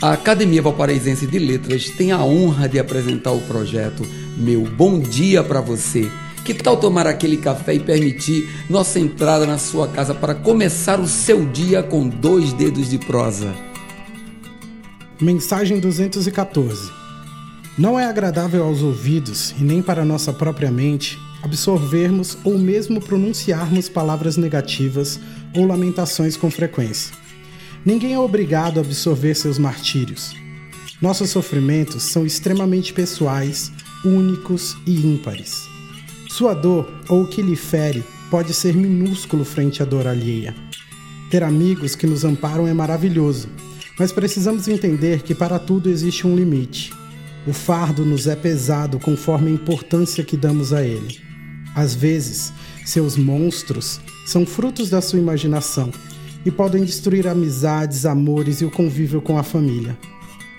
A Academia Valparaísense de Letras tem a honra de apresentar o projeto Meu Bom Dia para Você. Que tal tomar aquele café e permitir nossa entrada na sua casa para começar o seu dia com dois dedos de prosa? Mensagem 214. Não é agradável aos ouvidos e nem para nossa própria mente absorvermos ou mesmo pronunciarmos palavras negativas ou lamentações com frequência. Ninguém é obrigado a absorver seus martírios. Nossos sofrimentos são extremamente pessoais, únicos e ímpares. Sua dor ou o que lhe fere pode ser minúsculo frente à dor alheia. Ter amigos que nos amparam é maravilhoso, mas precisamos entender que para tudo existe um limite. O fardo nos é pesado conforme a importância que damos a ele. Às vezes, seus monstros são frutos da sua imaginação e podem destruir amizades, amores e o convívio com a família.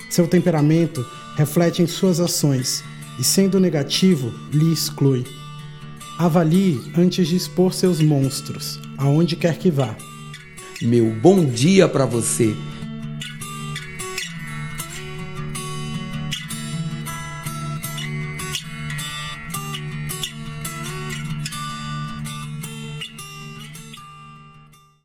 Seu temperamento reflete em suas ações e, sendo negativo, lhe exclui. Avalie antes de expor seus monstros, aonde quer que vá. Meu bom dia para você